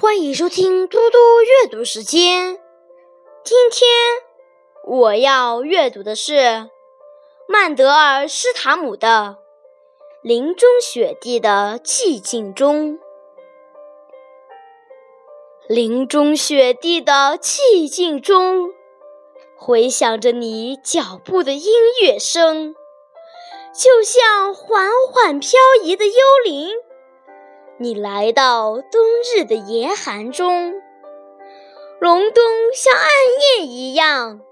欢迎收听嘟嘟阅读时间。今天我要阅读的是曼德尔施塔姆的《林中雪地的寂静中》。林中雪地的寂静中，回响着你脚步的音乐声，就像缓缓飘移的幽灵。你来到冬日的严寒中，隆冬像暗夜一样，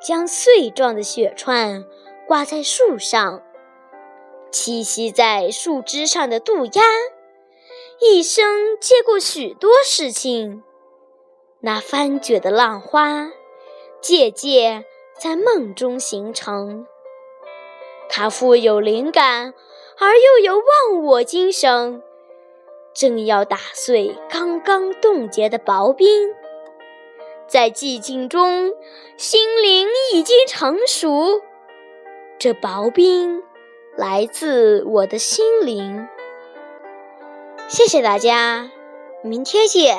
将碎状的雪串挂在树上。栖息在树枝上的渡鸦，一生接过许多事情。那翻卷的浪花，渐渐在梦中形成。它富有灵感，而又有忘我精神。正要打碎刚刚冻结的薄冰，在寂静中，心灵已经成熟。这薄冰来自我的心灵。谢谢大家，明天见。